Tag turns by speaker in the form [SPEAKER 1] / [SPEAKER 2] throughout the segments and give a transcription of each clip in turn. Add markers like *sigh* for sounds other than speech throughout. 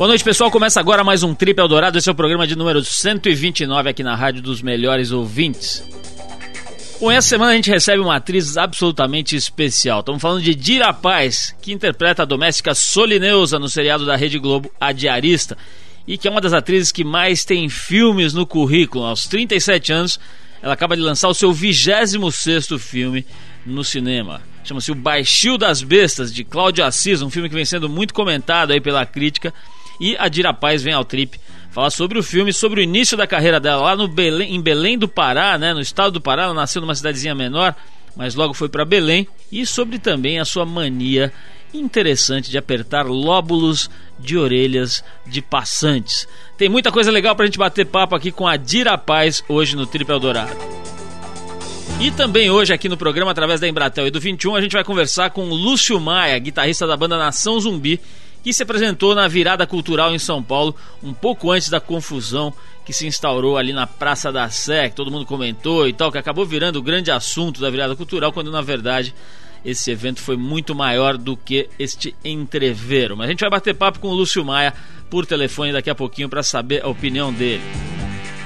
[SPEAKER 1] Boa noite, pessoal. Começa agora mais um Trip Eldorado. Esse é o programa de número 129 aqui na Rádio dos Melhores Ouvintes. Bom, essa semana a gente recebe uma atriz absolutamente especial. Estamos falando de Dira Paz, que interpreta a doméstica Solineusa no seriado da Rede Globo, A Diarista, e que é uma das atrizes que mais tem filmes no currículo. Aos 37 anos, ela acaba de lançar o seu 26º filme no cinema. Chama-se O Baixio das Bestas, de Cláudio Assis, um filme que vem sendo muito comentado aí pela crítica e a Dira Paz vem ao trip falar sobre o filme, sobre o início da carreira dela lá no Belém, em Belém do Pará, né, no estado do Pará. Ela nasceu numa cidadezinha menor, mas logo foi para Belém. E sobre também a sua mania interessante de apertar lóbulos de orelhas de passantes. Tem muita coisa legal para a gente bater papo aqui com a Dira Paz hoje no Trip Eldorado. E também hoje aqui no programa, através da Embratel e do 21, a gente vai conversar com Lúcio Maia, guitarrista da banda Nação Zumbi, que se apresentou na virada cultural em São Paulo, um pouco antes da confusão que se instaurou ali na Praça da Sé, que todo mundo comentou e tal, que acabou virando o grande assunto da virada cultural, quando na verdade esse evento foi muito maior do que este entreveiro. Mas a gente vai bater papo com o Lúcio Maia por telefone daqui a pouquinho para saber a opinião dele.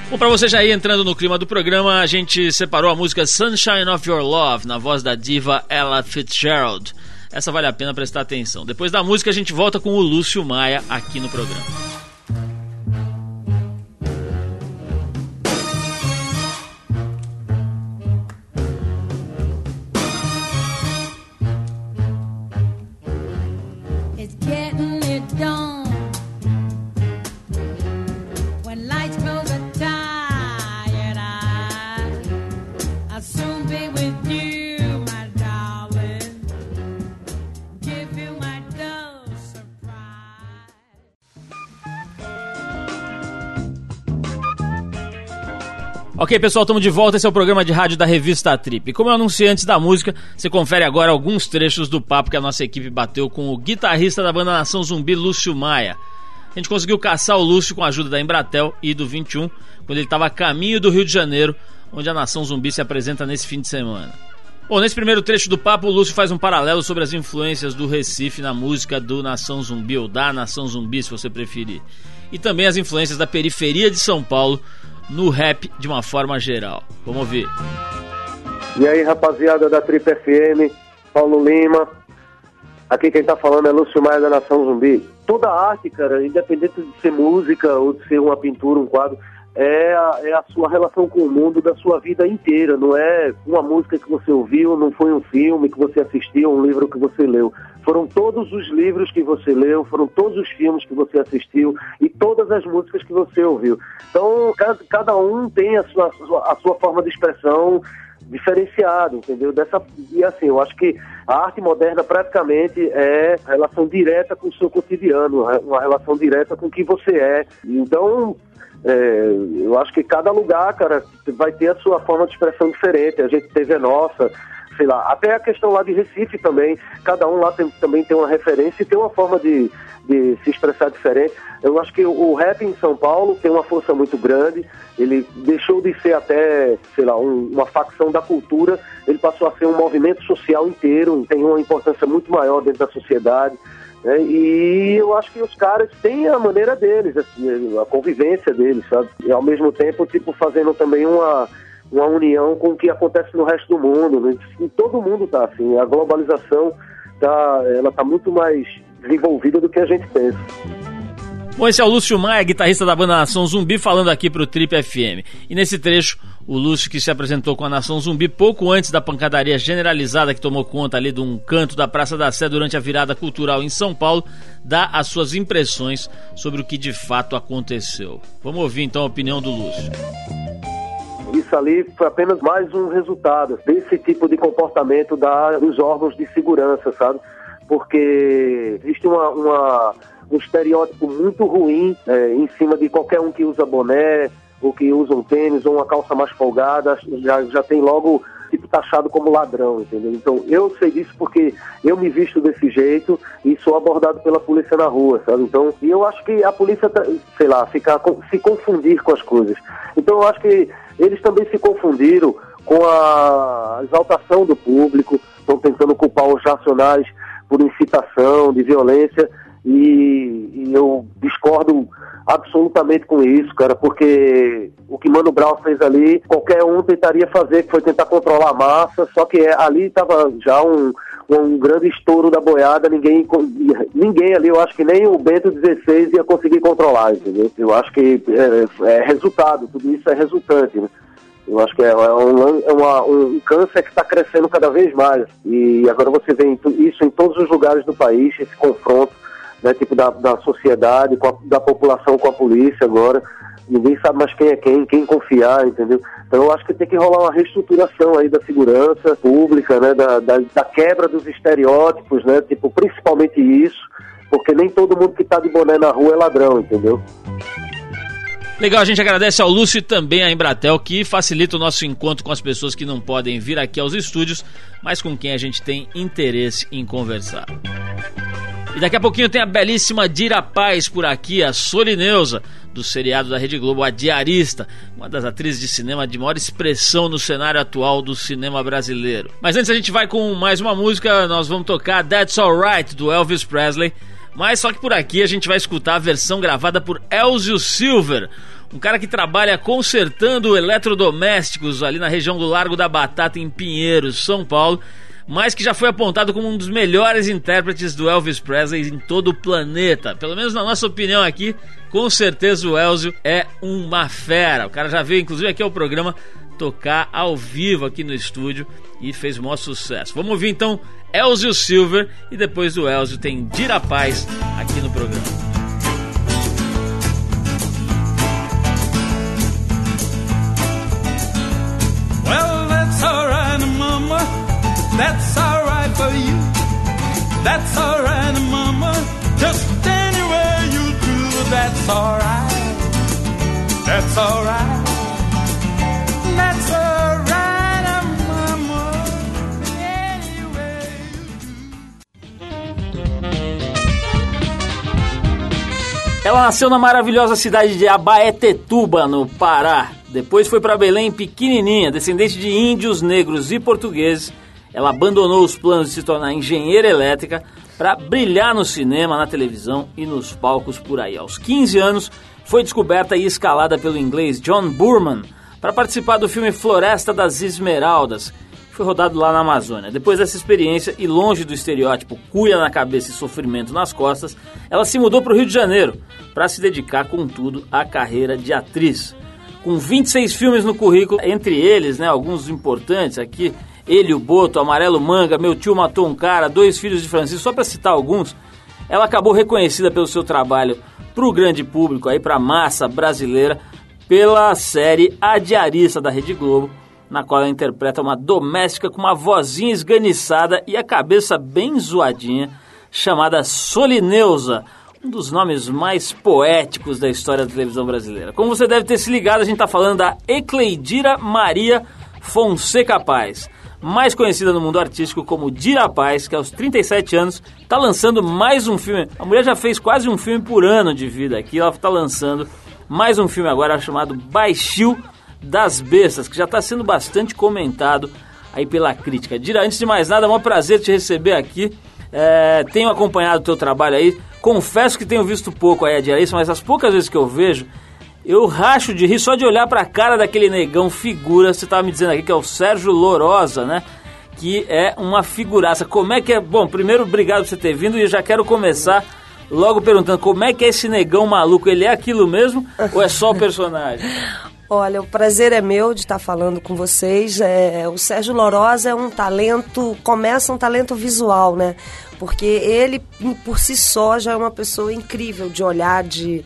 [SPEAKER 1] Bom, para você já ir entrando no clima do programa, a gente separou a música Sunshine of Your Love na voz da diva Ella Fitzgerald. Essa vale a pena prestar atenção. Depois da música, a gente volta com o Lúcio Maia aqui no programa. Pessoal, estamos de volta. Esse é o programa de rádio da revista Trip. Como eu anunciei antes da música, você confere agora alguns trechos do papo que a nossa equipe bateu com o guitarrista da banda Nação Zumbi, Lúcio Maia. A gente conseguiu caçar o Lúcio com a ajuda da Embratel e do 21, quando ele estava a caminho do Rio de Janeiro, onde a Nação Zumbi se apresenta nesse fim de semana. Bom, nesse primeiro trecho do papo, o Lúcio faz um paralelo sobre as influências do Recife na música do Nação Zumbi, ou da Nação Zumbi, se você preferir. E também as influências da periferia de São Paulo no rap de uma forma geral. Vamos ouvir.
[SPEAKER 2] E aí, rapaziada da Trip FM, Paulo Lima. Aqui quem tá falando é Lúcio Maia da Nação Zumbi. Toda arte, cara, independente de ser música ou de ser uma pintura, um quadro, é a, é a sua relação com o mundo da sua vida inteira, não é uma música que você ouviu, não foi um filme que você assistiu, um livro que você leu. Foram todos os livros que você leu, foram todos os filmes que você assistiu e todas as músicas que você ouviu. Então, cada, cada um tem a sua, a sua forma de expressão diferenciada, entendeu? Dessa, e assim, eu acho que a arte moderna praticamente é relação direta com o seu cotidiano, uma relação direta com o que você é. Então, é, eu acho que cada lugar, cara, vai ter a sua forma de expressão diferente. A gente teve a nossa, sei lá, até a questão lá de Recife também. Cada um lá tem, também tem uma referência e tem uma forma de, de se expressar diferente. Eu acho que o rap em São Paulo tem uma força muito grande. Ele deixou de ser até, sei lá, um, uma facção da cultura. Ele passou a ser um movimento social inteiro. Tem uma importância muito maior dentro da sociedade. Né? E eu acho que os caras têm a maneira deles, assim, a convivência deles, sabe? E ao mesmo tempo, tipo, fazendo também uma, uma união com o que acontece no resto do mundo. Né? E todo mundo tá assim, a globalização tá, ela tá muito mais desenvolvida do que a gente pensa.
[SPEAKER 1] Bom, esse é o Lúcio Maia, guitarrista da banda Nação Zumbi, falando aqui pro Trip FM. E nesse trecho, o Lúcio que se apresentou com a Nação Zumbi pouco antes da pancadaria generalizada que tomou conta ali de um canto da Praça da Sé durante a virada cultural em São Paulo, dá as suas impressões sobre o que de fato aconteceu. Vamos ouvir então a opinião do Lúcio.
[SPEAKER 2] Isso ali foi apenas mais um resultado desse tipo de comportamento da, dos órgãos de segurança, sabe? Porque existe uma, uma um estereótipo muito ruim é, em cima de qualquer um que usa boné, ou que usa um tênis, ou uma calça mais folgada, já, já tem logo tipo taxado como ladrão, entendeu? Então eu sei disso porque eu me visto desse jeito e sou abordado pela polícia na rua, sabe? Então, e eu acho que a polícia, tá, sei lá, ficar se confundir com as coisas. Então eu acho que eles também se confundiram com a exaltação do público, estão tentando culpar os nacionais por incitação de violência E, e, eu discordo absolutamente com isso, cara, porque o que Mano Brown fez ali, qualquer um tentaria fazer, que foi tentar controlar a massa, só que ali estava já um, um grande estouro da boiada, ninguém, ninguém ali, eu acho que nem o Bento 16 ia conseguir controlar, entendeu? Eu acho que é, é resultado, tudo isso é resultante, né? Eu acho que é, é um, é uma, um câncer que está crescendo cada vez mais. E agora você vê isso em todos os lugares do país, esse confronto né, tipo da, da sociedade, a, da população com a polícia agora. Ninguém sabe mais quem é quem, quem confiar, entendeu? Então eu acho que tem que rolar uma reestruturação aí da segurança pública, né, da, da, da quebra dos estereótipos, né, tipo, principalmente isso, porque nem todo mundo que está de boné na rua é ladrão, entendeu?
[SPEAKER 1] Legal, a gente agradece ao Lúcio e também à Embratel que facilita o nosso encontro com as pessoas que não podem vir aqui aos estúdios, mas com quem a gente tem interesse em conversar. E daqui a pouquinho tem a belíssima Dira Paz por aqui, a Solineusa, do seriado da Rede Globo, a Diarista, uma das atrizes de cinema de maior expressão no cenário atual do cinema brasileiro. Mas antes a gente vai com mais uma música, nós vamos tocar That's Alright, do Elvis Presley. Mas só que por aqui a gente vai escutar a versão gravada por Elzio Silver, um cara que trabalha consertando eletrodomésticos ali na região do Largo da Batata, em Pinheiros, São Paulo, mas que já foi apontado como um dos melhores intérpretes do Elvis Presley em todo o planeta. Pelo menos na nossa opinião aqui, com certeza o Elzio é uma fera. O cara já veio, inclusive, aqui ao programa tocar ao vivo aqui no estúdio e fez o maior sucesso. Vamos ouvir então Elzio Silver e depois do Elzio tem Dira Paz aqui no programa. Ela nasceu na maravilhosa cidade de Abaetetuba, no Pará. Depois foi para Belém pequenininha, descendente de índios, negros e portugueses. Ela abandonou os planos de se tornar engenheira elétrica para brilhar no cinema, na televisão e nos palcos por aí. Aos 15 anos, foi descoberta e escalada pelo inglês John Burman para participar do filme Floresta das Esmeraldas, foi rodado lá na Amazônia. Depois dessa experiência e longe do estereótipo cuia na cabeça e sofrimento nas costas, ela se mudou para o Rio de Janeiro para se dedicar, contudo, à carreira de atriz. Com 26 filmes no currículo, entre eles, né, alguns importantes aqui, Ele, o Boto, Amarelo Manga, Meu Tio Matou um Cara, Dois Filhos de Francisco, só para citar alguns, ela acabou reconhecida pelo seu trabalho para o grande público, aí para a massa brasileira, pela série A Diarista da Rede Globo, na qual ela interpreta uma doméstica com uma vozinha esganiçada e a cabeça bem zoadinha, chamada Solineusa, um dos nomes mais poéticos da história da televisão brasileira. Como você deve ter se ligado, a gente está falando da Ecleidira Maria Fonseca Paz, mais conhecida no mundo artístico como Dira Paz, que aos 37 anos está lançando mais um filme. A mulher já fez quase um filme por ano de vida aqui, ela está lançando mais um filme agora chamado Baixio das Bestas, que já está sendo bastante comentado aí pela crítica. Dira, antes de mais nada, é um prazer te receber aqui. É, tenho acompanhado o teu trabalho aí. Confesso que tenho visto pouco aí a Diarista, mas as poucas vezes que eu vejo, eu racho de rir só de olhar para a cara daquele negão figura. Você estava me dizendo aqui que é o Sérgio Lorosa, né? Que é uma figuraça. Como é que é? Bom, primeiro, obrigado por você ter vindo e eu já quero começar logo perguntando como é que é esse negão maluco. Ele é aquilo mesmo ou é só o personagem? *laughs*
[SPEAKER 3] Olha, o prazer é meu de estar falando com vocês. É, o Sérgio Lorosa é um talento, começa um talento visual, né? Porque ele, por si só, já é uma pessoa incrível de olhar, de...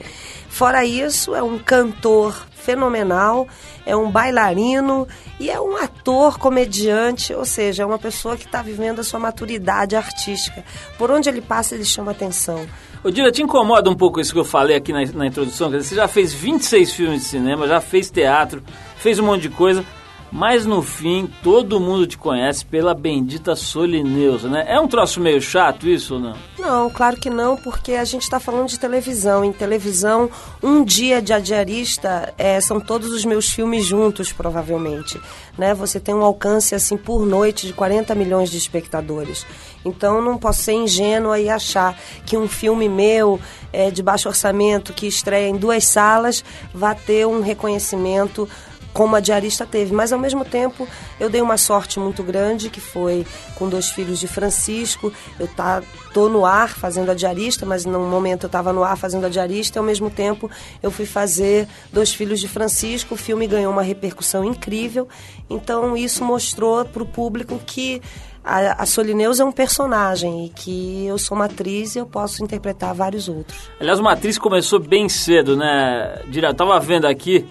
[SPEAKER 3] Fora isso, é um cantor fenomenal, é um bailarino e é um ator, comediante, ou seja, é uma pessoa que está vivendo a sua maturidade artística. Por onde ele passa, ele chama atenção.
[SPEAKER 1] Ô, Dira, te incomoda um pouco isso que eu falei aqui na, na introdução? Quer dizer, você já fez 26 filmes de cinema, já fez teatro, fez um monte de coisa, mas no fim todo mundo te conhece pela bendita Solineusa, né? É um troço meio chato isso ou não?
[SPEAKER 3] Não, claro que não, porque a gente está falando de televisão. Em televisão, um dia de adiarista é, são todos os meus filmes juntos, provavelmente. Né? Você tem um alcance assim por noite de 40 milhões de espectadores. Então não posso ser ingênua e achar que um filme meu é, de baixo orçamento que estreia em duas salas vai ter um reconhecimento como a diarista teve. Mas ao mesmo tempo eu dei uma sorte muito grande, que foi com dois filhos de Francisco. Eu tá, tô no ar fazendo a diarista, mas no momento eu estava no ar fazendo a diarista e ao mesmo tempo eu fui fazer Dois Filhos de Francisco. O filme ganhou uma repercussão incrível. Então isso mostrou para o público que a, Solineus é um personagem e que eu sou uma atriz e eu posso interpretar vários outros.
[SPEAKER 1] Aliás, uma atriz começou bem cedo, né? Eu tava vendo aqui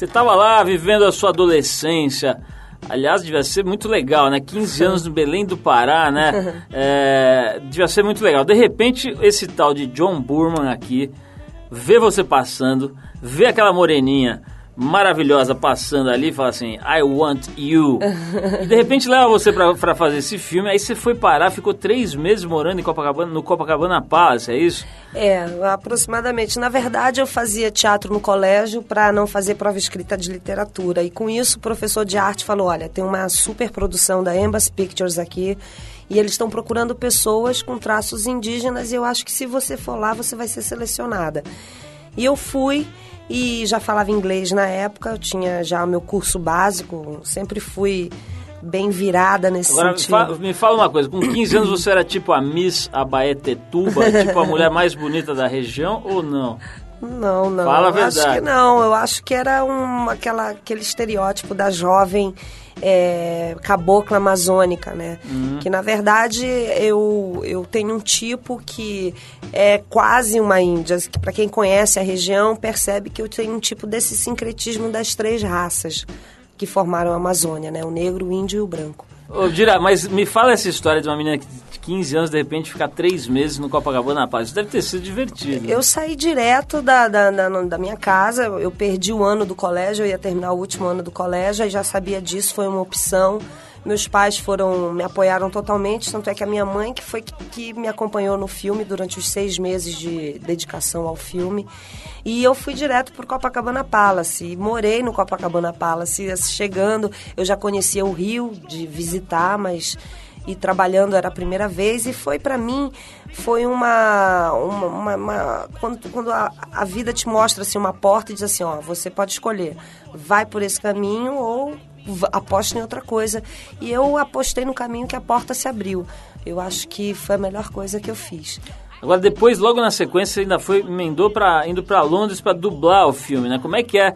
[SPEAKER 1] você estava lá vivendo a sua adolescência. Aliás, devia ser muito legal, né? 15 anos no Belém do Pará, né? *laughs* É, devia ser muito legal. De repente, esse tal de John Burman aqui vê você passando, vê aquela moreninha maravilhosa passando ali e fala assim, I want you. e de repente leva você pra, pra fazer esse filme, aí você foi parar, ficou três meses morando em Copacabana, no Copacabana Palace, é isso?
[SPEAKER 3] É, aproximadamente. Na verdade, eu fazia teatro no colégio para não fazer prova escrita de literatura. E com isso, o professor de arte falou: olha, tem uma super produção da Embassy Pictures aqui. E eles estão procurando pessoas com traços indígenas e eu acho que se você for lá, você vai ser selecionada. E eu fui e já falava inglês na época, eu tinha já o meu curso básico, sempre fui bem virada nesse
[SPEAKER 1] Agora,
[SPEAKER 3] sentido.
[SPEAKER 1] Agora, me fala uma coisa, com 15 anos você era tipo a Miss Abaetetuba, *laughs* tipo a mulher mais bonita da região ou não?
[SPEAKER 3] Não, não.
[SPEAKER 1] Fala a verdade.
[SPEAKER 3] Acho que não, eu acho que era um, aquela, aquele estereótipo da jovem é, cabocla amazônica, né?
[SPEAKER 1] Uhum.
[SPEAKER 3] Que na verdade eu, eu tenho um tipo que é quase uma índia, que para quem conhece a região percebe que eu tenho um tipo desse sincretismo das três raças que formaram a Amazônia, né? O negro, o índio e o branco.
[SPEAKER 1] Ô, Dira, mas me fala essa história de uma menina de 15 anos, de repente, ficar três meses no Copacabana Paz. Isso deve ter sido divertido.
[SPEAKER 3] Eu saí direto da, da, da, da minha casa, eu perdi o ano do colégio, eu ia terminar o último ano do colégio, e já sabia disso, foi uma opção. Meus pais foram, me apoiaram totalmente, tanto é que a minha mãe, que foi que, me acompanhou no filme durante os seis meses de dedicação ao filme. E eu fui direto para Copacabana Palace, morei no Copacabana Palace. Chegando, eu já conhecia o Rio de visitar, mas e trabalhando era a primeira vez e foi para mim foi uma, uma, uma, uma quando, quando a, a, vida te mostra assim uma porta e diz assim ó você pode escolher vai por esse caminho ou aposta em outra coisa. E eu apostei no caminho que a porta se abriu. Eu acho que foi a melhor coisa que eu fiz.
[SPEAKER 1] Agora depois logo na sequência ainda foi emendou para indo para Londres para dublar o filme né? Como é que é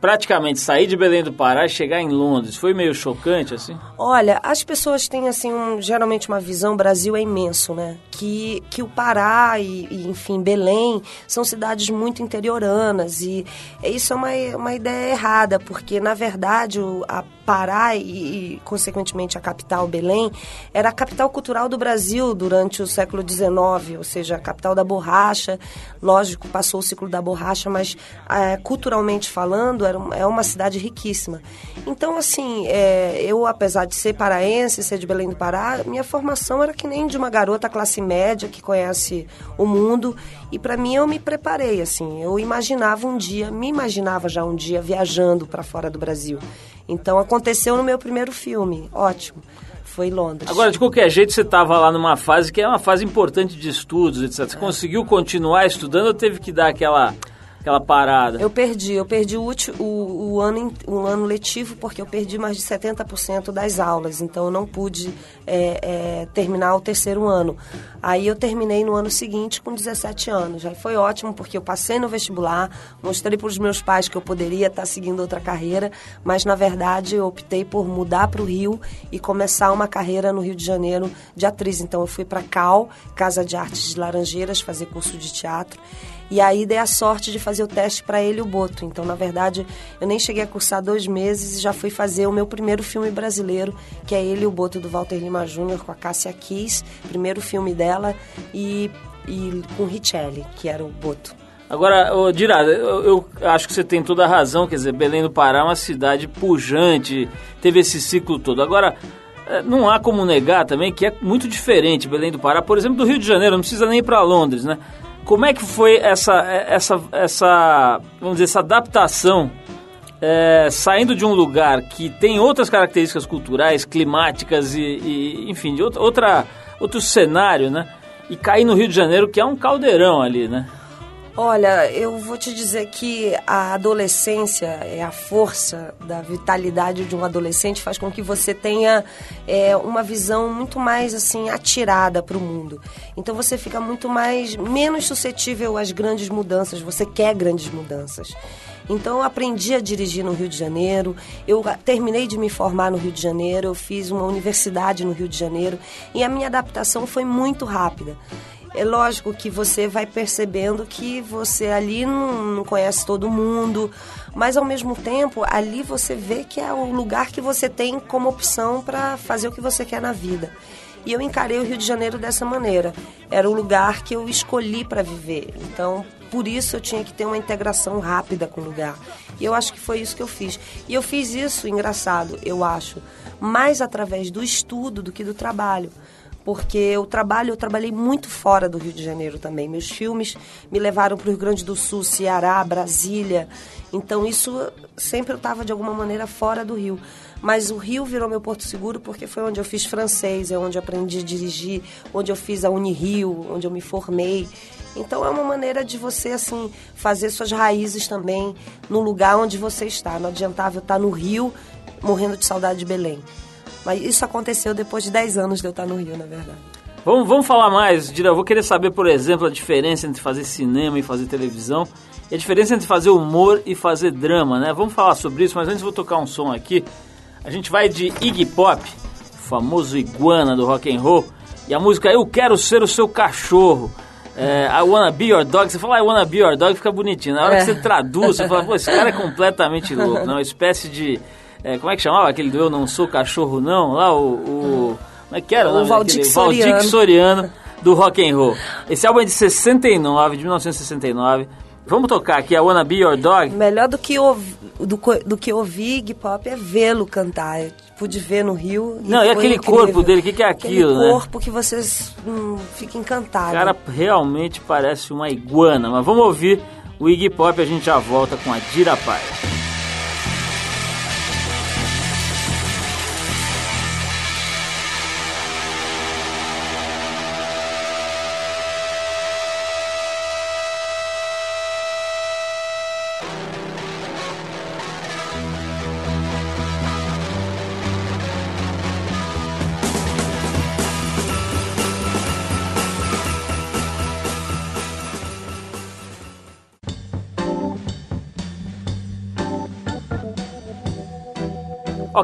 [SPEAKER 1] praticamente sair de Belém do Pará e chegar em Londres foi meio chocante assim?
[SPEAKER 3] Olha, as pessoas têm assim um, geralmente uma visão Brasil é imenso, né? Que, que o Pará e, e, enfim Belém são cidades muito interioranas e isso é uma, uma ideia errada porque na verdade o, a Pará e, e, consequentemente, a capital, Belém, era a capital cultural do Brasil durante o século XIX, ou seja, a capital da borracha. Lógico, passou o ciclo da borracha, mas é, culturalmente falando, era, é uma cidade riquíssima. Então, assim, é, eu, apesar de ser paraense, ser de Belém do Pará, minha formação era que nem de uma garota classe média que conhece o mundo. E para mim, eu me preparei, assim. Eu imaginava um dia, me imaginava já um dia viajando para fora do Brasil. Então aconteceu no meu primeiro filme, ótimo. Foi em Londres.
[SPEAKER 1] Agora, de qualquer jeito, você estava lá numa fase que é uma fase importante de estudos, etc. Você é. conseguiu continuar estudando ou teve que dar aquela aquela parada?
[SPEAKER 3] Eu perdi, eu perdi o, o, o, ano, o ano letivo porque eu perdi mais de 70% das aulas, então eu não pude é, é, terminar o terceiro ano. Aí eu terminei no ano seguinte com 17 anos. Aí foi ótimo porque eu passei no vestibular, mostrei para os meus pais que eu poderia estar seguindo outra carreira, mas na verdade eu optei por mudar para o Rio e começar uma carreira no Rio de Janeiro de atriz. Então eu fui para Cal, Casa de Artes de Laranjeiras, fazer curso de teatro. E aí dei a sorte de fazer o teste para ele o Boto. Então, na verdade, eu nem cheguei a cursar dois meses e já fui fazer o meu primeiro filme brasileiro, que é ele o Boto do Walter Lima Júnior com a Cássia Kiss, primeiro filme dela, e, e com Richelli, que era o Boto.
[SPEAKER 1] Agora, ô, Dira, eu, eu acho que você tem toda a razão, quer dizer, Belém do Pará é uma cidade pujante, teve esse ciclo todo. Agora, é, não há como negar também que é muito diferente Belém do Pará, por exemplo, do Rio de Janeiro, não precisa nem ir para Londres, né? Como é que foi essa, essa, essa, vamos dizer, essa adaptação é, saindo de um lugar que tem outras características culturais, climáticas e, e enfim, de outra, outra, outro cenário, né? E cair no Rio de Janeiro, que é um caldeirão ali, né?
[SPEAKER 3] Olha, eu vou te dizer que a adolescência é a força da vitalidade de um adolescente faz com que você tenha é, uma visão muito mais assim atirada para o mundo. Então você fica muito mais menos suscetível às grandes mudanças. Você quer grandes mudanças. Então eu aprendi a dirigir no Rio de Janeiro, eu terminei de me formar no Rio de Janeiro, eu fiz uma universidade no Rio de Janeiro e a minha adaptação foi muito rápida. É lógico que você vai percebendo que você ali não, não, conhece todo mundo, mas ao mesmo tempo ali você vê que é o lugar que você tem como opção para fazer o que você quer na vida. E eu encarei o Rio de Janeiro dessa maneira. Era o lugar que eu escolhi para viver. Então, por isso eu tinha que ter uma integração rápida com o lugar. E eu acho que foi isso que eu fiz. E eu fiz isso, engraçado, eu acho, mais através do estudo do que do trabalho porque o trabalho, eu trabalhei muito fora do Rio de Janeiro também. Meus filmes me levaram para o Rio Grande do Sul, Ceará, Brasília. Então isso sempre eu estava de alguma maneira fora do Rio. Mas o Rio virou meu porto seguro porque foi onde eu fiz francês, é onde eu aprendi a dirigir, onde eu fiz a Unirio, onde eu me formei. Então é uma maneira de você assim fazer suas raízes também no lugar onde você está. Não adiantava eu estar no Rio morrendo de saudade de Belém. Mas isso aconteceu depois de 10 anos de eu estar no Rio, na verdade.
[SPEAKER 1] Vamos, vamos falar mais, Dira. Eu vou querer saber, por exemplo, a diferença entre fazer cinema e fazer televisão. E a diferença entre fazer humor e fazer drama, né? Vamos falar sobre isso, mas antes vou tocar um som aqui. A gente vai de Iggy Pop, o famoso iguana do rock and roll, e a música Eu Quero Ser o Seu Cachorro. É, I wanna be your dog. Você fala I wanna be your dog, fica bonitinho. Na hora é. que você traduz, você fala, pô, esse cara é completamente louco. Né? Uma espécie de é, como é que chamava aquele do Eu Não Sou Cachorro Não? Lá o... o como é que era?
[SPEAKER 3] O, o Valdir Soriano.
[SPEAKER 1] Valdir Soriano do rock and roll. Esse álbum é de 69, de 1969. Vamos tocar aqui a Wanna Be Your Dog?
[SPEAKER 3] Melhor do que, ouvi, do, do que ouvir Iggy Pop é vê-lo cantar. Eu pude ver no Rio.
[SPEAKER 1] Não, e aquele incrível. corpo dele, o que, que, é aquilo,
[SPEAKER 3] aquele
[SPEAKER 1] né?
[SPEAKER 3] corpo que vocês hum, ficam encantados.
[SPEAKER 1] O cara realmente parece uma iguana. Mas vamos ouvir o Iggy Pop e a gente já volta com a Dira Paz.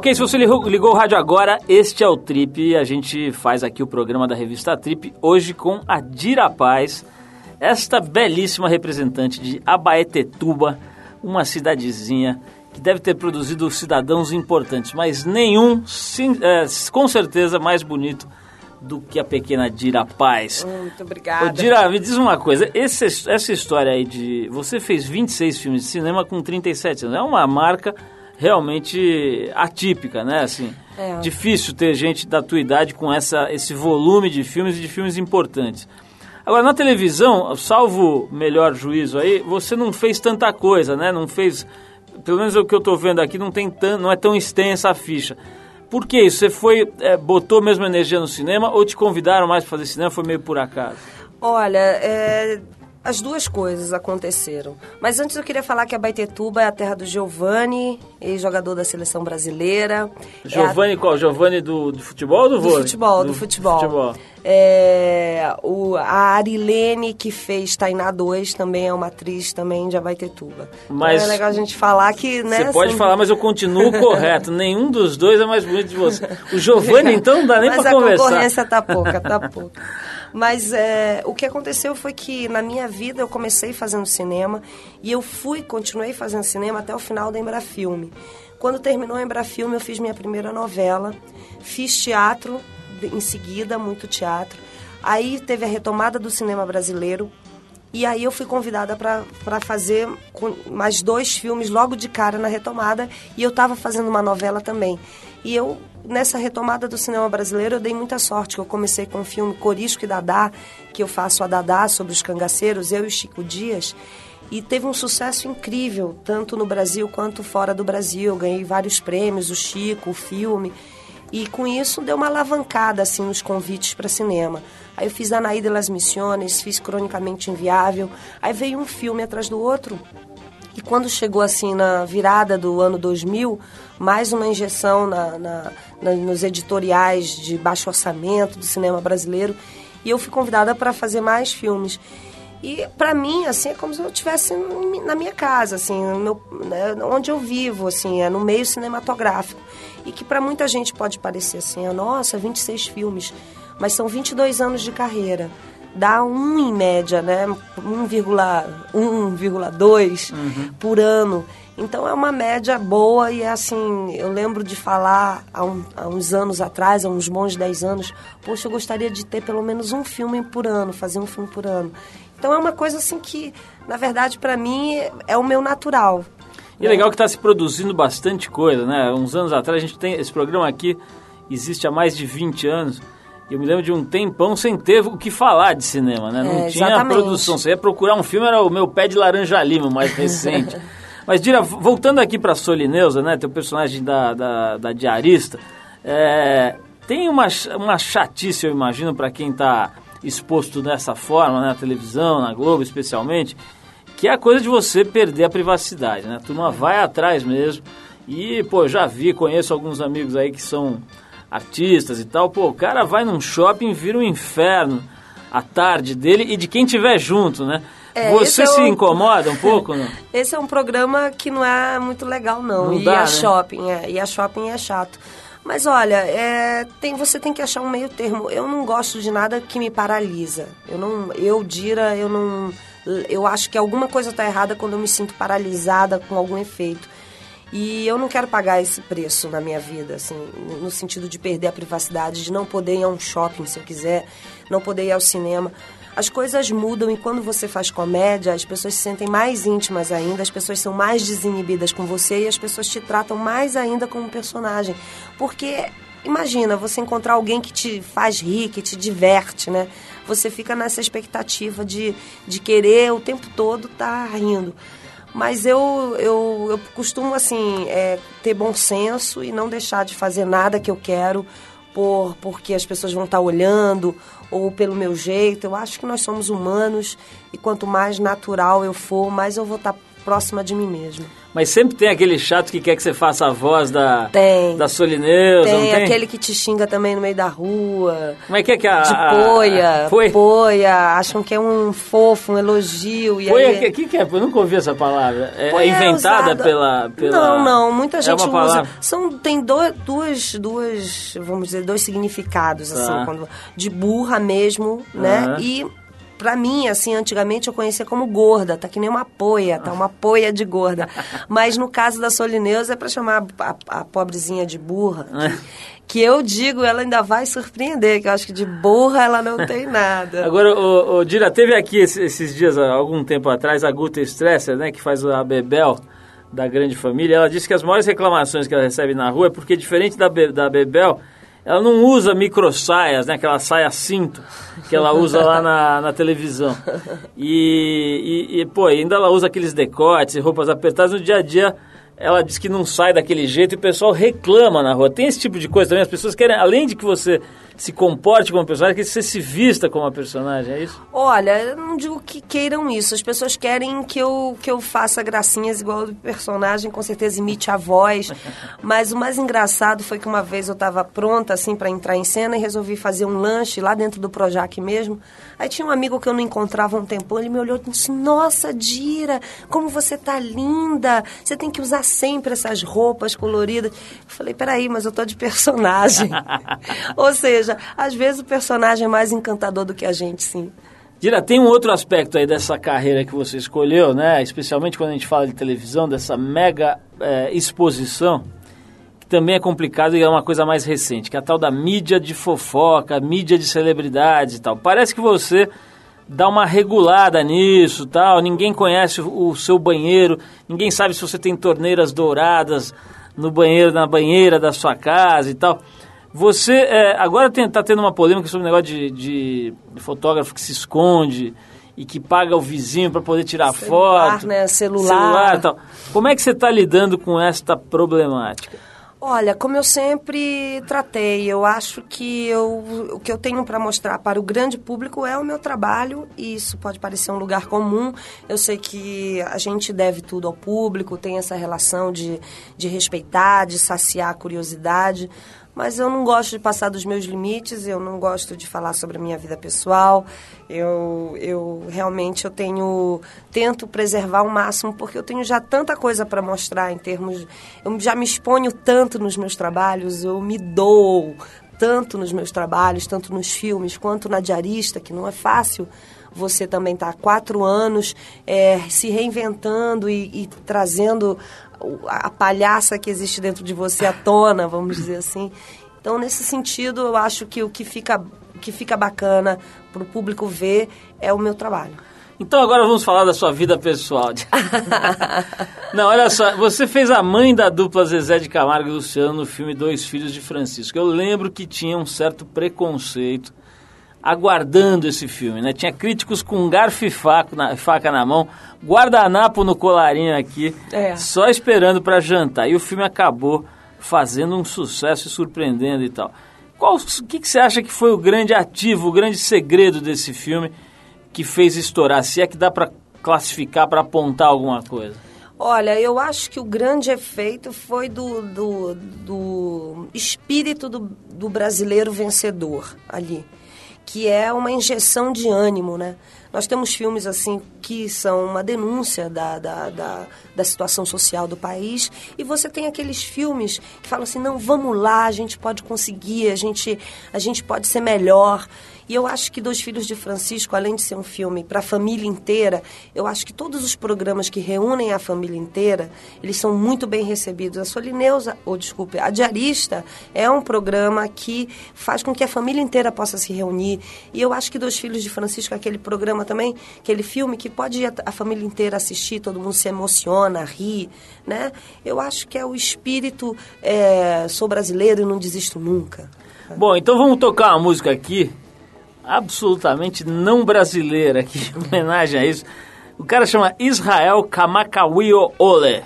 [SPEAKER 1] Ok, se você ligou o rádio agora, este é o Trip. A gente faz aqui o programa da revista Trip, hoje com a Dira Paz, esta belíssima representante de Abaetetuba, uma cidadezinha que deve ter produzido cidadãos importantes, mas nenhum, sim, é, com certeza, mais bonito do que a pequena Dira Paz.
[SPEAKER 3] Muito obrigada. Ô,
[SPEAKER 1] Dira, me diz uma coisa, esse, essa história aí de... Você fez 26 filmes de cinema com 37 anos, é uma marca realmente atípica, né? Assim, é. difícil ter gente da tua idade com essa, esse volume de filmes e de filmes importantes. Agora, na televisão, salvo melhor juízo aí, você não fez tanta coisa, né? Não fez, pelo menos o que eu estou vendo aqui, não, tem tão, não é tão extensa a ficha. Por que isso? Você foi, é, botou mesmo energia no cinema ou te convidaram mais para fazer cinema? Foi meio por acaso?
[SPEAKER 3] Olha, é, as duas coisas aconteceram. Mas antes eu queria falar que a Baitetuba é a terra do Giovani, ex-jogador da seleção brasileira.
[SPEAKER 1] Giovani é a... qual? Giovani do, do futebol ou do vôlei?
[SPEAKER 3] Do futebol, do, do futebol. futebol. É, o, a Arilene, que fez Tainá 2, também é uma atriz também de Abaitetuba. Mas então é legal a gente falar que, né?
[SPEAKER 1] Você pode falar, mas eu continuo *laughs* correto. Nenhum dos dois é mais bonito de você. O Giovanni, então, não dá nem para conversar.
[SPEAKER 3] Mas a concorrência tá pouca, tá pouca. *laughs* Mas é, o que aconteceu foi que na minha vida eu comecei fazendo cinema e eu fui, continuei fazendo cinema até o final da Embrafilme. Quando terminou a Embrafilme, eu fiz minha primeira novela, fiz teatro em seguida, muito teatro. Aí teve a retomada do cinema brasileiro E aí eu fui convidada para fazer mais dois filmes logo de cara na retomada. E eu estava fazendo uma novela também. E eu, nessa retomada do cinema brasileiro, eu dei muita sorte. que Eu comecei com o filme Corisco e Dadá, que eu faço a Dadá sobre os cangaceiros, eu e Chico Dias. E teve um sucesso incrível, tanto no Brasil quanto fora do Brasil. Eu ganhei vários prêmios, o Chico, o filme. E com isso deu uma alavancada assim nos convites para cinema. Aí eu fiz Anaí de las Missiones, fiz Cronicamente Inviável. Aí veio um filme atrás do outro. E quando chegou assim na virada do ano 2000, mais uma injeção na, na- na- nos editoriais de baixo orçamento do cinema brasileiro. E eu fui convidada para fazer mais filmes. E para mim, assim, é como se eu estivesse na minha casa, assim, meu, né, onde eu vivo, assim, é no meio cinematográfico. E que para muita gente pode parecer assim, ah, nossa, 26 filmes, mas são 22 anos de carreira. Dá um em média, né? 1,1,2 por ano. Então é uma média boa e é assim, eu lembro de falar há, um- há uns anos atrás, há uns bons 10 anos, poxa, eu gostaria de ter pelo menos um filme por ano, fazer um filme por ano. Então é uma coisa assim que, na verdade, para mim é o meu natural.
[SPEAKER 1] E é legal que está se produzindo bastante coisa, né? Uns anos atrás, a gente tem esse programa aqui, existe há mais de 20 anos. Eu me lembro de um tempão sem ter o que falar de cinema, né? Não
[SPEAKER 3] É,
[SPEAKER 1] tinha
[SPEAKER 3] exatamente.
[SPEAKER 1] produção. Você ia procurar um filme, era o meu pé de laranja lima, o mais *laughs* recente. Mas, Dira, voltando aqui para Solineusa, né? Teu personagem da, da, da diarista, é, tem uma, uma chatice, eu imagino, para quem está exposto dessa forma, né, na televisão, na Globo especialmente, que é a coisa de você perder a privacidade, né? A turma vai atrás mesmo. E, pô, já vi, conheço alguns amigos aí que são artistas e tal. Pô, o cara vai num shopping, vira um inferno a tarde dele e de quem tiver junto, né?
[SPEAKER 3] É,
[SPEAKER 1] você
[SPEAKER 3] é
[SPEAKER 1] se incomoda um pouco, não? *laughs*
[SPEAKER 3] Esse é um programa que não é muito legal, não.
[SPEAKER 1] Não
[SPEAKER 3] e
[SPEAKER 1] dá,
[SPEAKER 3] a
[SPEAKER 1] né?
[SPEAKER 3] shopping, é. E a shopping é chato. Mas olha, é, tem, você tem que achar um meio termo. Eu não gosto de nada que me paralisa. Eu não. Eu, Dira, eu não. Eu acho que alguma coisa está errada quando eu me sinto paralisada com algum efeito. E eu não quero pagar esse preço na minha vida, assim, no sentido de perder a privacidade, de não poder ir a um shopping se eu quiser, não poder ir ao cinema. As coisas mudam e quando você faz comédia, as pessoas se sentem mais íntimas ainda, as pessoas são mais desinibidas com você e as pessoas te tratam mais ainda como personagem. Porque imagina você encontrar alguém que te faz rir, que te diverte, né? Você fica nessa expectativa de, de querer o tempo todo estar rindo. Mas eu, eu, eu costumo, assim, é, ter bom senso e não deixar de fazer nada que eu quero por, porque as pessoas vão estar olhando ou pelo meu jeito. Eu acho que nós somos humanos e quanto mais natural eu for, mais eu vou estar próxima de mim mesma.
[SPEAKER 1] Mas sempre tem aquele chato que quer que você faça a voz da,
[SPEAKER 3] Tem.
[SPEAKER 1] da Solineusa,
[SPEAKER 3] Tem
[SPEAKER 1] tem?
[SPEAKER 3] aquele que te xinga também no meio da rua.
[SPEAKER 1] Como é que é que a...
[SPEAKER 3] De
[SPEAKER 1] a-
[SPEAKER 3] poia,
[SPEAKER 1] Foi?
[SPEAKER 3] poia, acham que é um fofo, um elogio. E
[SPEAKER 1] Poia,
[SPEAKER 3] aí...
[SPEAKER 1] que, que que é? Eu nunca ouvi essa palavra. É, é
[SPEAKER 3] Poia
[SPEAKER 1] inventada
[SPEAKER 3] usada-
[SPEAKER 1] pela, pela...
[SPEAKER 3] Não, não, muita gente
[SPEAKER 1] é
[SPEAKER 3] usa.
[SPEAKER 1] palavra.
[SPEAKER 3] São, tem do- duas, duas, vamos dizer, dois significados,
[SPEAKER 1] Tá.
[SPEAKER 3] assim, quando, de burra mesmo, né? E pra mim, assim, antigamente eu conhecia como gorda, tá que nem uma poia, tá uma poia de gorda. Mas no caso da Solineusa é pra chamar a, a pobrezinha de burra.
[SPEAKER 1] É.
[SPEAKER 3] Que, que eu digo, ela ainda vai surpreender, que eu acho que de burra ela não tem nada.
[SPEAKER 1] Agora, o, o Dira, teve aqui esses, esses dias, algum tempo atrás, a Guta Stresser, né, que faz a Bebel da Grande Família, ela disse que as maiores reclamações que ela recebe na rua é porque, diferente da, Be- da Bebel, ela não usa micro saias, né, aquela saia cinto que ela usa lá na, na televisão. E, e, e, pô, ainda ela usa aqueles decotes roupas apertadas no dia a dia. Ela diz que não sai daquele jeito e o pessoal reclama na rua. Tem esse tipo de coisa também. As pessoas querem, além de que você se comporte como personagem, que você se vista como uma personagem, é isso?
[SPEAKER 3] Olha, eu não digo que queiram isso. As pessoas querem que eu, que eu faça gracinhas igual do personagem, com certeza imite a voz. *laughs* Mas o mais engraçado foi que uma vez eu estava pronta, assim, para entrar em cena e resolvi fazer um lanche lá dentro do Projac mesmo. Aí tinha um amigo que eu não encontrava há um tempão, ele me olhou e disse, nossa, Dira, como você tá linda. Você tem que usar sempre essas roupas coloridas. Eu falei, peraí, mas eu tô de personagem. *laughs* Ou seja, às vezes o personagem é mais encantador do que a gente, sim.
[SPEAKER 1] Dira, tem um outro aspecto aí dessa carreira que você escolheu, né? Especialmente quando a gente fala de televisão, dessa mega eh, exposição, que também é complicado e é uma coisa mais recente, que é a tal da mídia de fofoca, mídia de celebridades e tal. Parece que você dar uma regulada nisso, tal. Ninguém conhece o seu banheiro, ninguém sabe se você tem torneiras douradas no banheiro, na banheira da sua casa e tal. Você é, agora está tendo uma polêmica sobre o negócio de, de, de, fotógrafo que se esconde e que paga o vizinho para poder tirar
[SPEAKER 3] celular,
[SPEAKER 1] foto,
[SPEAKER 3] né? celular,
[SPEAKER 1] celular, tal. Como é que você está lidando com esta problemática?
[SPEAKER 3] Olha, como eu sempre tratei, eu acho que eu, o que eu tenho para mostrar para o grande público é o meu trabalho, e isso pode parecer um lugar comum. Eu sei que a gente deve tudo ao público, tem essa relação de, de respeitar, de saciar a curiosidade, mas eu não gosto de passar dos meus limites, eu não gosto de falar sobre a minha vida pessoal. Eu, eu realmente eu tenho tento preservar o máximo porque eu tenho já tanta coisa para mostrar em termos eu já me exponho tanto nos meus trabalhos, eu me dou tanto nos meus trabalhos, tanto nos filmes quanto na diarista, que não é fácil você também está há quatro anos é, se reinventando e, e trazendo a palhaça que existe dentro de você à tona, vamos dizer assim. Então, nesse sentido, eu acho que o que fica, o que fica bacana para o público ver é o meu trabalho.
[SPEAKER 1] Então agora vamos falar da sua vida pessoal. *laughs* Não, olha só, você fez a mãe da dupla Zezé de Camargo e Luciano no filme Dois Filhos de Francisco. Eu lembro que tinha um certo preconceito aguardando esse filme, né? Tinha críticos com garfo e faca na, faca na mão, guardanapo no colarinho aqui, é. só esperando para jantar. E o filme acabou fazendo um sucesso e surpreendendo e tal. Qual, o que, que você acha que foi o grande ativo, o grande segredo desse filme que fez estourar? Se é que dá para classificar, para apontar alguma coisa?
[SPEAKER 3] Olha, eu acho que o grande efeito foi do, do, do espírito do, do brasileiro vencedor ali que é uma injeção de ânimo, né? Nós temos filmes assim que são uma denúncia da, da, da, da, situação social do país e você tem aqueles filmes que falam assim, não, vamos lá, a gente pode conseguir, a gente, a gente pode ser melhor. E eu acho que Dois Filhos de Francisco, além de ser um filme para a família inteira, eu acho que todos os programas que reúnem a família inteira, eles são muito bem recebidos. A Solineusa, ou desculpe, a Diarista é um programa que faz com que a família inteira possa se reunir. E eu acho que Dois Filhos de Francisco é aquele programa também, aquele filme que pode ir a, família inteira assistir, todo mundo se emociona, ri, né? Eu acho que é o espírito, é, sou brasileiro e não desisto nunca.
[SPEAKER 1] Bom, então vamos tocar uma música aqui absolutamente não brasileira aqui, *laughs* em homenagem a isso. O cara chama Israel Kamakawio Ole,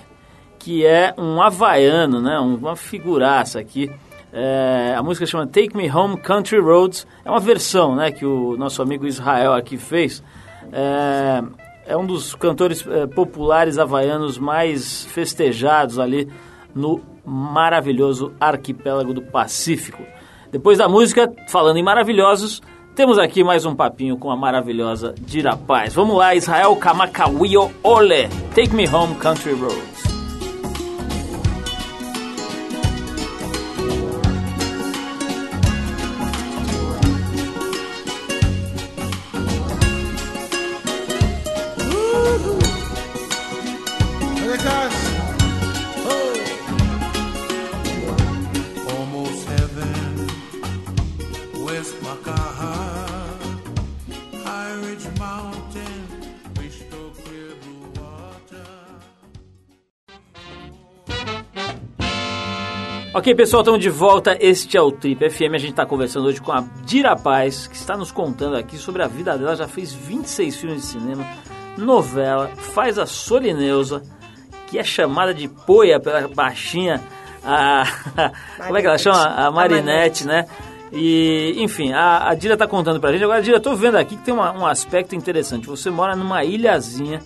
[SPEAKER 1] que é um havaiano, né? Uma figuraça aqui. É, a música chama Take Me Home Country Roads. É uma versão, né, que o nosso amigo Israel aqui fez. É, é um dos cantores é, populares havaianos mais festejados ali no maravilhoso arquipélago do Pacífico. Depois da música, falando em maravilhosos, temos aqui mais um papinho com a maravilhosa Dira Paz. Vamos lá, Israel Kamakawio Ole. Take me home, country roads. Ok, pessoal, estamos de volta. Este é o Trip FM. A gente está conversando hoje com a Dira Paz, que está nos contando aqui sobre a vida dela. Já fez 26 filmes de cinema, novela, faz a Solineusa, que é chamada de Poia pela baixinha, a. *laughs* como é que ela chama? A Marinette, né? E, enfim, a, a Dira está contando pra gente. Agora, Dira, tô vendo aqui que tem uma, um aspecto interessante. Você mora numa ilhazinha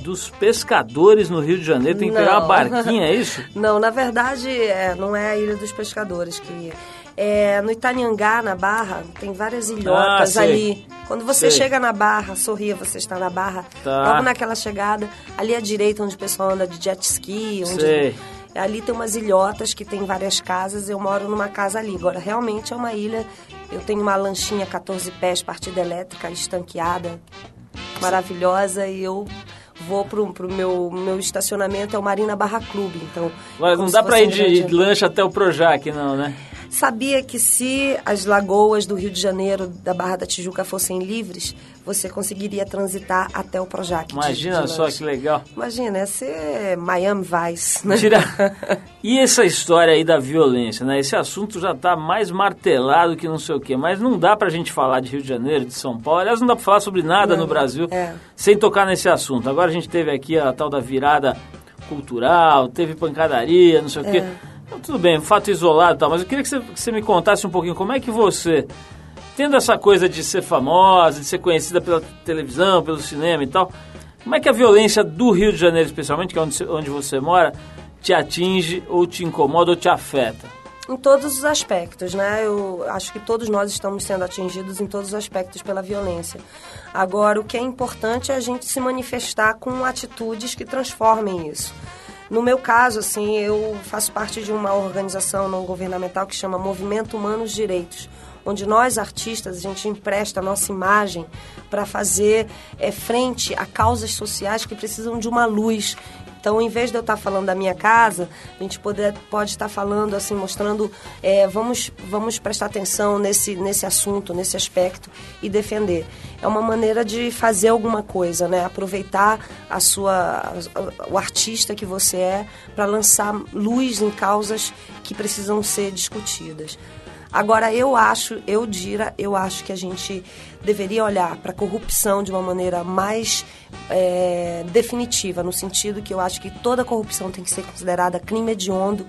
[SPEAKER 1] dos pescadores no Rio de Janeiro, tem que não. pegar uma barquinha, é isso? *laughs*
[SPEAKER 3] Não, na verdade, é, não é a Ilha dos Pescadores que é, no Itanhangá, na Barra, tem várias ilhotas ah, ali. Quando você sei. chega na Barra, sorria, você está na Barra, tá. logo naquela chegada, ali à direita, onde o pessoal anda de jet ski, onde... Sei. Ali tem umas ilhotas que tem várias casas, eu moro numa casa ali. Agora, realmente é uma ilha, eu tenho uma lanchinha 14 pés, partida elétrica, estanqueada, maravilhosa, e eu vou pro, pro meu, meu estacionamento, é o Marina Barra Clube, então...
[SPEAKER 1] Mas não dá pra ir de, de lanche até o Projac, não, né?
[SPEAKER 3] Sabia que se as lagoas do Rio de Janeiro, da Barra da Tijuca, fossem livres, você conseguiria transitar até o Projac. de-
[SPEAKER 1] Imagina
[SPEAKER 3] de
[SPEAKER 1] só
[SPEAKER 3] lanche.
[SPEAKER 1] que legal.
[SPEAKER 3] Imagina, ia ser Miami Vice, né?
[SPEAKER 1] Tira... *laughs* E essa história aí da violência, né? Esse assunto já tá mais martelado que não sei o quê, mas não dá pra gente falar de Rio de Janeiro, de São Paulo, aliás, não dá pra falar sobre nada
[SPEAKER 3] Não,
[SPEAKER 1] no Brasil
[SPEAKER 3] é.
[SPEAKER 1] sem tocar nesse assunto. Agora a gente teve aqui a tal da virada cultural, teve pancadaria, não sei o quê.
[SPEAKER 3] É.
[SPEAKER 1] Tudo bem, fato isolado e tal, mas eu queria que você, que você me contasse um pouquinho como é que você, tendo essa coisa de ser famosa, de ser conhecida pela televisão, pelo cinema e tal, como é que a violência do Rio de Janeiro, especialmente, que é onde, onde você mora, te atinge ou te incomoda ou te afeta?
[SPEAKER 3] Em todos os aspectos, né? Eu acho que todos nós estamos sendo atingidos em todos os aspectos pela violência. Agora, o que é importante é a gente se manifestar com atitudes que transformem isso. No meu caso, assim, eu faço parte de uma organização não governamental que chama Movimento Humanos Direitos, onde nós artistas a gente empresta a nossa imagem para fazer eh, frente a causas sociais que precisam de uma luz. Então, em vez de eu estar falando da minha casa, a gente poder, pode estar falando, assim, mostrando, é, vamos, vamos prestar atenção nesse, nesse assunto, nesse aspecto e defender. É uma maneira de fazer alguma coisa, né? Aproveitar a sua, o artista que você é para lançar luz em causas que precisam ser discutidas. Agora, eu acho, eu, Dira, eu acho que a gente deveria olhar para a corrupção de uma maneira mais é, definitiva, no sentido que eu acho que toda corrupção tem que ser considerada crime hediondo,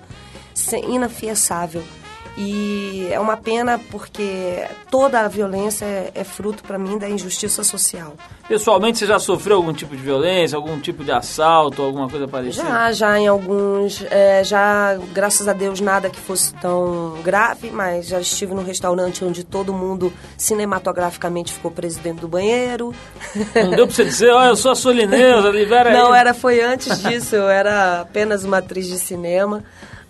[SPEAKER 3] inafiançável. E é uma pena porque toda a violência é, é fruto, para mim, da injustiça social.
[SPEAKER 1] Pessoalmente, você já sofreu algum tipo de violência, algum tipo de assalto, alguma coisa parecida?
[SPEAKER 3] Já, já em alguns, é, já, graças a Deus, nada que fosse tão grave, mas já estive num restaurante onde todo mundo cinematograficamente ficou preso dentro do banheiro.
[SPEAKER 1] Não deu pra você dizer, olha, eu sou a Solineusa, libera aí.
[SPEAKER 3] Não, era, foi antes disso, eu era apenas uma atriz de cinema.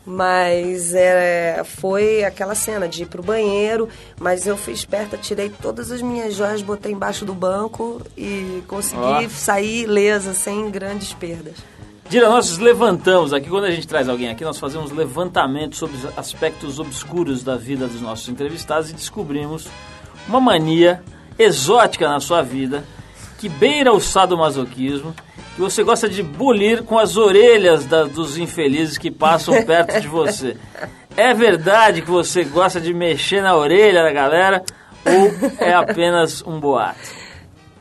[SPEAKER 3] Mas é, foi aquela cena de ir pro banheiro, mas eu fui esperta, tirei todas as minhas joias, botei embaixo do banco e consegui
[SPEAKER 1] Ó.
[SPEAKER 3] sair ilesa, sem grandes perdas.
[SPEAKER 1] Dira, nós levantamos aqui, quando a gente traz alguém aqui, nós fazemos levantamentos sobre os aspectos obscuros da vida dos nossos entrevistados e descobrimos uma mania exótica na sua vida que beira o sadomasoquismo, que você gosta de bulir com as orelhas da- dos infelizes que passam perto de você. É verdade que você gosta de mexer na orelha da galera ou é apenas um boato?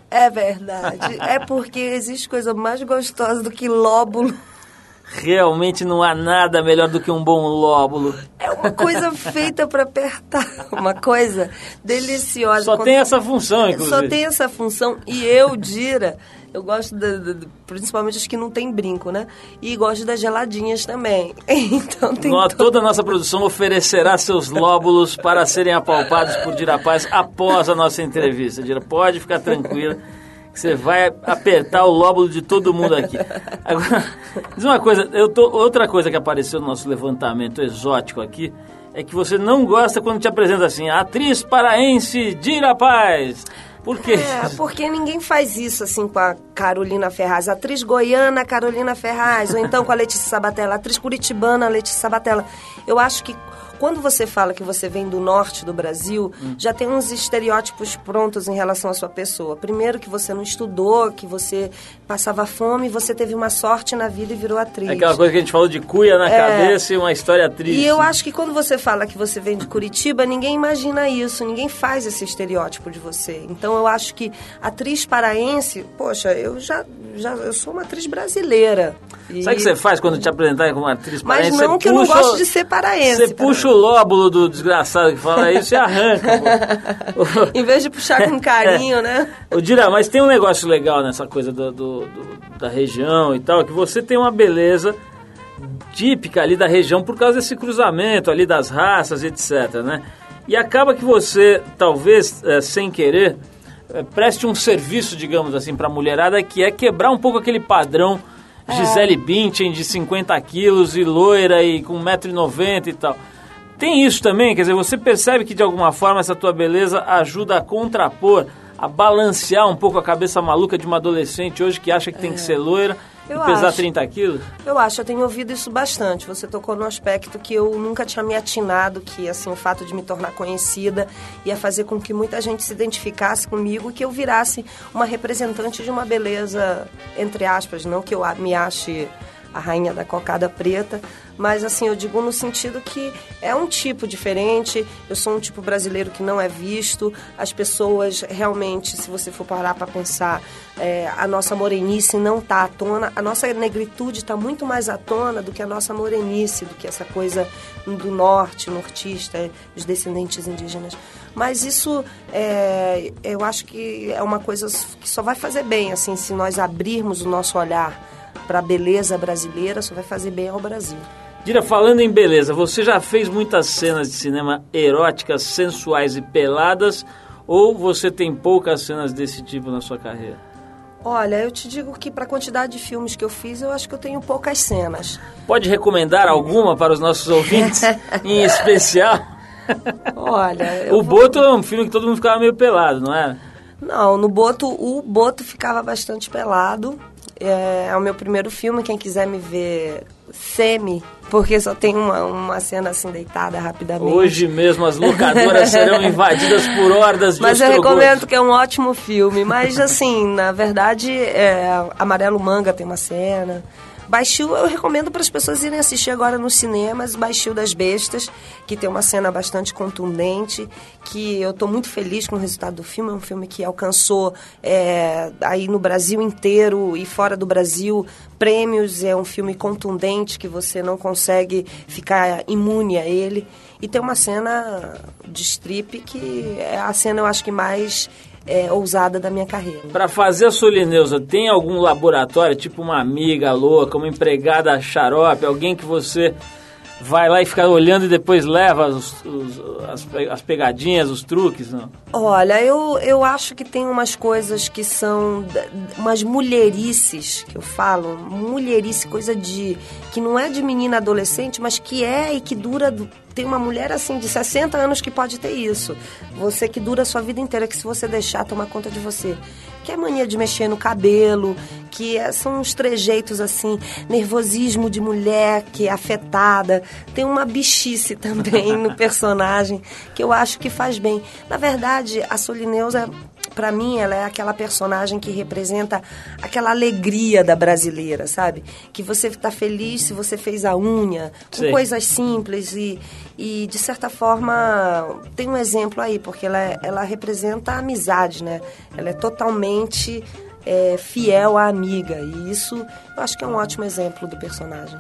[SPEAKER 3] É verdade. é porque existe coisa mais gostosa do que lóbulo.
[SPEAKER 1] Realmente não há nada melhor do que um bom lóbulo.
[SPEAKER 3] É uma coisa feita para apertar. Uma coisa deliciosa.
[SPEAKER 1] Só tem essa função, inclusive.
[SPEAKER 3] Só tem essa função. E eu, Dira, eu gosto, da- da- da- principalmente as que não tem brinco, né? E gosto das geladinhas também. *laughs* Então tem
[SPEAKER 1] Nó-
[SPEAKER 3] to-
[SPEAKER 1] Toda a nossa produção oferecerá seus lóbulos para serem apalpados por Dira Paz após a nossa entrevista. Dira, pode ficar tranquila que você vai apertar o lóbulo de todo mundo aqui. Agora, *laughs* diz uma coisa, eu tô, outra coisa que apareceu no nosso levantamento exótico aqui é que você não gosta quando te apresenta assim, atriz paraense Dira Paz. Por quê?
[SPEAKER 3] É, porque ninguém faz isso assim com a Carolina Ferraz. Atriz goiana Carolina Ferraz, ou então com a Letícia Sabatella, atriz curitibana Letícia Sabatella. Eu acho que quando você fala que você vem do norte do Brasil, já tem uns estereótipos prontos em relação à sua pessoa. Primeiro que você não estudou, que você passava fome, você teve uma sorte na vida e virou atriz.
[SPEAKER 1] É aquela coisa que a gente falou de cuia na
[SPEAKER 3] É.
[SPEAKER 1] cabeça e uma história triste.
[SPEAKER 3] E eu acho que quando você fala que você vem de Curitiba, ninguém imagina isso, ninguém faz esse estereótipo de você. Então eu acho que atriz paraense, poxa, eu já, já eu sou uma atriz brasileira. E-
[SPEAKER 1] Sabe o que você faz quando te apresentar como atriz
[SPEAKER 3] Mas
[SPEAKER 1] paraense?
[SPEAKER 3] não
[SPEAKER 1] Você
[SPEAKER 3] que eu não
[SPEAKER 1] puxa-
[SPEAKER 3] gosto de ser paraense.
[SPEAKER 1] Você puxa o lóbulo do desgraçado que fala isso e arranca. pô. *laughs*
[SPEAKER 3] Em vez de puxar com *laughs* carinho, né?
[SPEAKER 1] Ô Dira, mas tem um negócio legal nessa coisa do, do- do- da região e tal, que você tem uma beleza típica ali da região por causa desse cruzamento ali das raças, etc, né? E acaba que você, talvez, eh, sem querer, eh, preste um serviço, digamos assim, pra mulherada, que é quebrar um pouco aquele padrão Gisele Bündchen de 50 quilos e loira e com 1,90m e tal. Tem isso também, quer dizer, você percebe que de alguma forma essa tua beleza ajuda a contrapor, a balancear um pouco a cabeça maluca de uma adolescente hoje que acha que tem que ser loira
[SPEAKER 3] Eu
[SPEAKER 1] pesar
[SPEAKER 3] acho.
[SPEAKER 1] 30 quilos?
[SPEAKER 3] Eu acho, eu tenho ouvido isso bastante. Você tocou num aspecto que eu nunca tinha me atinado, que assim, o fato de me tornar conhecida ia fazer com que muita gente se identificasse comigo e que eu virasse uma representante de uma beleza, entre aspas, não que eu me ache a rainha da cocada preta, mas assim, eu digo no sentido que é um tipo diferente, eu sou um tipo brasileiro que não é visto, as pessoas realmente, se você for parar para pensar, é, a nossa morenice não tá à tona, a nossa negritude está muito mais à tona do que a nossa morenice, do que essa coisa do norte, nortista, dos descendentes indígenas. Mas isso, é, eu acho que é uma coisa que só vai fazer bem, assim, se nós abrirmos o nosso olhar para a beleza brasileira, só vai fazer bem ao Brasil.
[SPEAKER 1] Dira, falando em beleza, você já fez muitas cenas de cinema eróticas, sensuais e peladas? Ou você tem poucas cenas desse tipo na sua carreira?
[SPEAKER 3] Olha, eu te digo que para a quantidade de filmes que eu fiz, eu acho que eu tenho poucas cenas.
[SPEAKER 1] Pode recomendar alguma para os nossos ouvintes, *laughs* em especial?
[SPEAKER 3] Olha,
[SPEAKER 1] O
[SPEAKER 3] vou-
[SPEAKER 1] Boto é um filme que todo mundo ficava meio pelado, não é?
[SPEAKER 3] Não, no Boto, o Boto ficava bastante pelado. É, é o meu primeiro filme, quem quiser me ver semi, porque só tem uma, uma cena assim deitada rapidamente.
[SPEAKER 1] Hoje mesmo as locadoras *laughs* serão invadidas por hordas de
[SPEAKER 3] Mas eu recomendo que é um ótimo filme. Mas assim, na verdade, é, Amarelo Manga tem uma cena. Baixio eu recomendo para as pessoas irem assistir agora nos cinemas, Baixio das Bestas, que tem uma cena bastante contundente, que eu estou muito feliz com o resultado do filme. É um filme que alcançou é, aí no Brasil inteiro e fora do Brasil prêmios. É um filme contundente que você não consegue ficar imune a ele. E tem uma cena de strip que é a cena eu acho que mais é, ousada da minha carreira.
[SPEAKER 1] Pra fazer a Solineusa, tem algum laboratório, tipo uma amiga louca, uma empregada xarope, alguém que você vai lá e fica olhando e depois leva os- os- as, as pegadinhas, os truques, não?
[SPEAKER 3] Olha, eu, eu acho que tem umas coisas que são umas mulherices que eu falo, mulherice, coisa de que não é de menina adolescente, mas que é e que dura tem uma mulher assim de 60 anos que pode ter isso. Você que dura a sua vida inteira que se você deixar tomar conta de você. Que é mania de mexer no cabelo, que é- são uns trejeitos assim, nervosismo de mulher que é afetada. Tem uma bichice *laughs* também no personagem que eu acho que faz bem. Na verdade, a Solineusa Pra mim, ela é aquela personagem que representa aquela alegria da brasileira, sabe? Que você tá feliz se você fez a unha, com
[SPEAKER 1] Sei.
[SPEAKER 3] coisas simples e, e, de certa forma, tem um exemplo aí, porque ela, é- ela representa a amizade, né? Ela é totalmente é, fiel à amiga e isso eu acho que é um ótimo exemplo do personagem.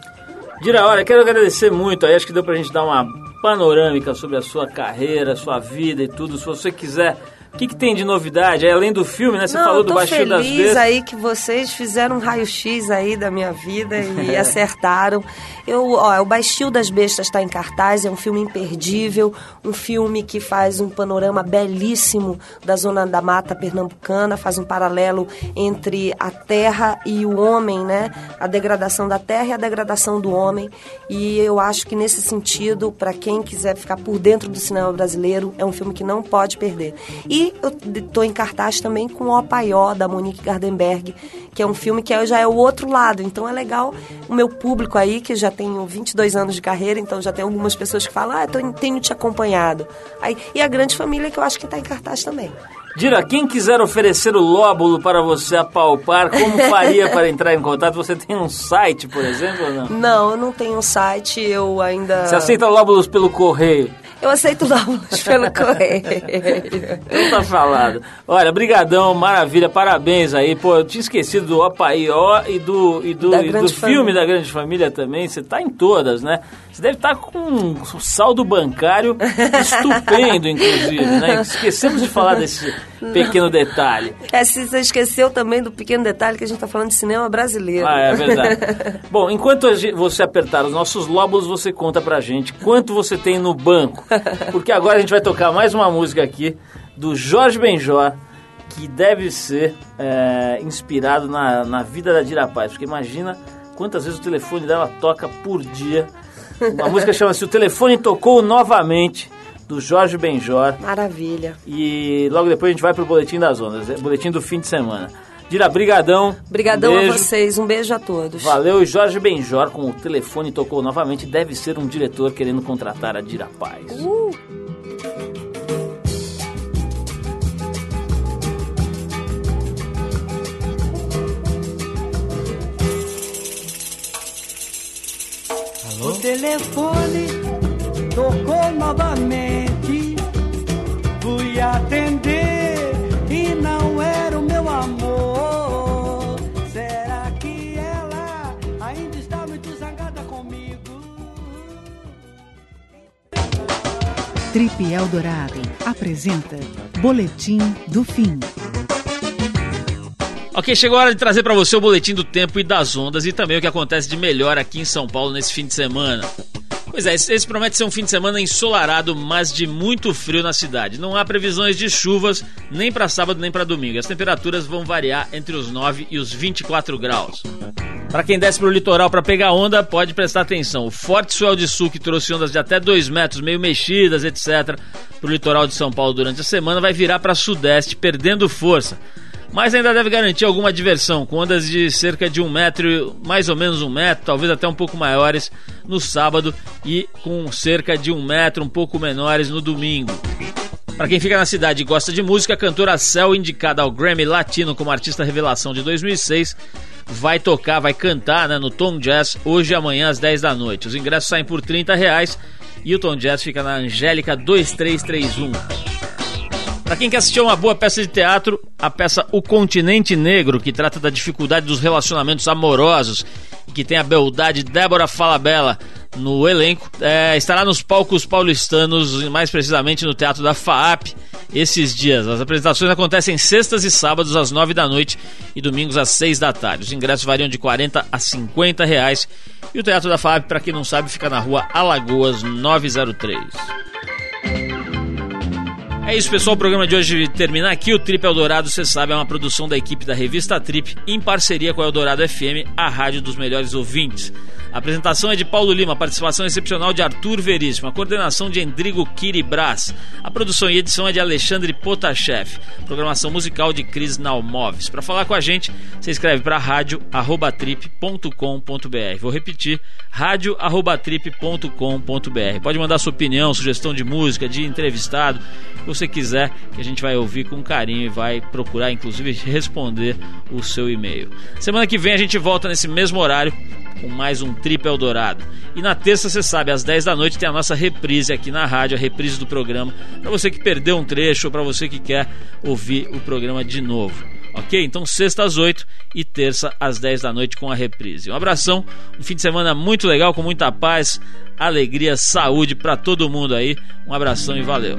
[SPEAKER 1] Dira, olha, quero agradecer muito aí, acho que deu pra gente dar uma panorâmica sobre a sua carreira, sua vida e tudo. Se você quiser, o que, que tem de novidade? Aí, além do filme, né? Você
[SPEAKER 3] Não,
[SPEAKER 1] falou do Baixio das
[SPEAKER 3] feliz
[SPEAKER 1] Bestas.
[SPEAKER 3] aí que vocês fizeram um raio-x aí da minha vida e *laughs* acertaram. Eu, ó, o Baixio das Bestas está em cartaz, é um filme imperdível, um filme que faz um panorama belíssimo da zona da mata pernambucana, faz um paralelo entre a terra e o homem, né? A degradação da terra e a degradação do homem. E eu acho que nesse sentido, para quem quiser ficar por dentro do cinema brasileiro, é um filme que não pode perder. E eu estou em cartaz também com o Opaió, da Monique Gardenberg, que é um filme que já é o outro lado. Então é legal o meu público aí, que já tenho 22 anos de carreira, então já tem algumas pessoas que falam, ah, eu tenho te acompanhado. Aí, e a grande família que eu acho que está em cartaz também.
[SPEAKER 1] Dira, quem quiser oferecer o lóbulo para você apalpar, como *laughs* faria para entrar em contato? Você tem um site, por exemplo, ou não?
[SPEAKER 3] Não, eu não tenho um site, eu ainda...
[SPEAKER 1] Você aceita lóbulos pelo correio?
[SPEAKER 3] Eu aceito dólares *laughs* pelo correio.
[SPEAKER 1] Não tá falado. Olha, brigadão, maravilha, parabéns aí. Pô, eu tinha esquecido do Opaió e do, e do, e do filme da Grande Família também. Você tá em todas, né? Você deve estar com um saldo bancário estupendo, inclusive, né? Esquecemos de falar desse pequeno detalhe.
[SPEAKER 3] É, se você esqueceu também do pequeno detalhe que a gente está falando de cinema brasileiro.
[SPEAKER 1] Ah, é verdade. *laughs* Bom, enquanto você apertar os nossos lóbulos, você conta pra gente quanto você tem no banco. Porque agora a gente vai tocar mais uma música aqui do Jorge Benjor, que deve ser é, inspirado na, na vida da Dira Paz. Porque imagina quantas vezes o telefone dela toca por dia. Uma música chama-se O Telefone Tocou Novamente, do Jorge Benjor.
[SPEAKER 3] Maravilha.
[SPEAKER 1] E logo depois a gente vai pro Boletim das Ondas, é, Boletim do fim de semana. Dira, brigadão.
[SPEAKER 3] Brigadão um a vocês, um beijo a todos.
[SPEAKER 1] Valeu, Jorge Benjor, com o telefone tocou novamente, deve ser um diretor querendo contratar a Dira Paz. Uh.
[SPEAKER 4] O telefone tocou novamente. Fui atender e não era o meu amor. Será que ela ainda está muito zangada comigo?
[SPEAKER 5] Trip Eldorado apresenta Boletim do Fim.
[SPEAKER 1] Ok, chegou a hora de trazer para você o boletim do tempo e das ondas e também o que acontece de melhor aqui em São Paulo nesse fim de semana. Pois é, esse promete ser um fim de semana ensolarado, mas de muito frio na cidade. Não há previsões de chuvas nem para sábado nem para domingo. As temperaturas vão variar entre os 9 e os 24 graus. Para quem desce para o litoral para pegar onda, pode prestar atenção. O forte swell de sul que trouxe ondas de até 2 metros, meio mexidas, etc., para o litoral de São Paulo durante a semana, vai virar para sudeste, perdendo força mas ainda deve garantir alguma diversão, com ondas de cerca de um metro, mais ou menos um metro, talvez até um pouco maiores no sábado e com cerca de um metro, um pouco menores no domingo. Para quem fica na cidade e gosta de música, a cantora Cell, indicada ao Grammy Latino como artista revelação de 2006, vai tocar, vai cantar né, no Tom Jazz hoje e amanhã às 10 da noite. Os ingressos saem por 30 reais e o Tom Jazz fica na Angélica 2331. Para quem quer assistir uma boa peça de teatro, a peça O Continente Negro, que trata da dificuldade dos relacionamentos amorosos e que tem a beldade Débora Falabella no elenco, é, estará nos palcos paulistanos, mais precisamente no Teatro da FAAP, esses dias. As apresentações acontecem sextas e sábados às nove da noite e domingos às seis da tarde. Os ingressos variam de 40 a 50 reais. E o Teatro da FAAP, para quem não sabe, fica na rua Alagoas 903. É isso, pessoal. O programa de hoje termina aqui. O Trip Eldorado, você sabe, é uma produção da equipe da revista Trip, em parceria com a Eldorado FM, a rádio dos melhores ouvintes. A apresentação é de Paulo Lima, participação excepcional de Arthur Veríssimo, a coordenação de Endrigo Kiribras, a produção e edição é de Alexandre Potashev, programação musical de Cris Nalmoves. Para falar com a gente, você escreve para rádio@trip.com.br. Vou repetir, rádio@trip.com.br. Pode mandar sua opinião, sugestão de música, de entrevistado, que você quiser, que a gente vai ouvir com carinho e vai procurar inclusive responder o seu e-mail. Semana que vem a gente volta nesse mesmo horário com mais um Trip Eldorado. E na terça, você sabe, às 10 da noite tem a nossa reprise aqui na rádio, a reprise do programa, para você que perdeu um trecho ou para você que quer ouvir o programa de novo. Ok? Então, sexta às 8 e terça às 10 da noite com a reprise. Um abração, um fim de semana muito legal, com muita paz, alegria, saúde para todo mundo aí. Um abração e valeu.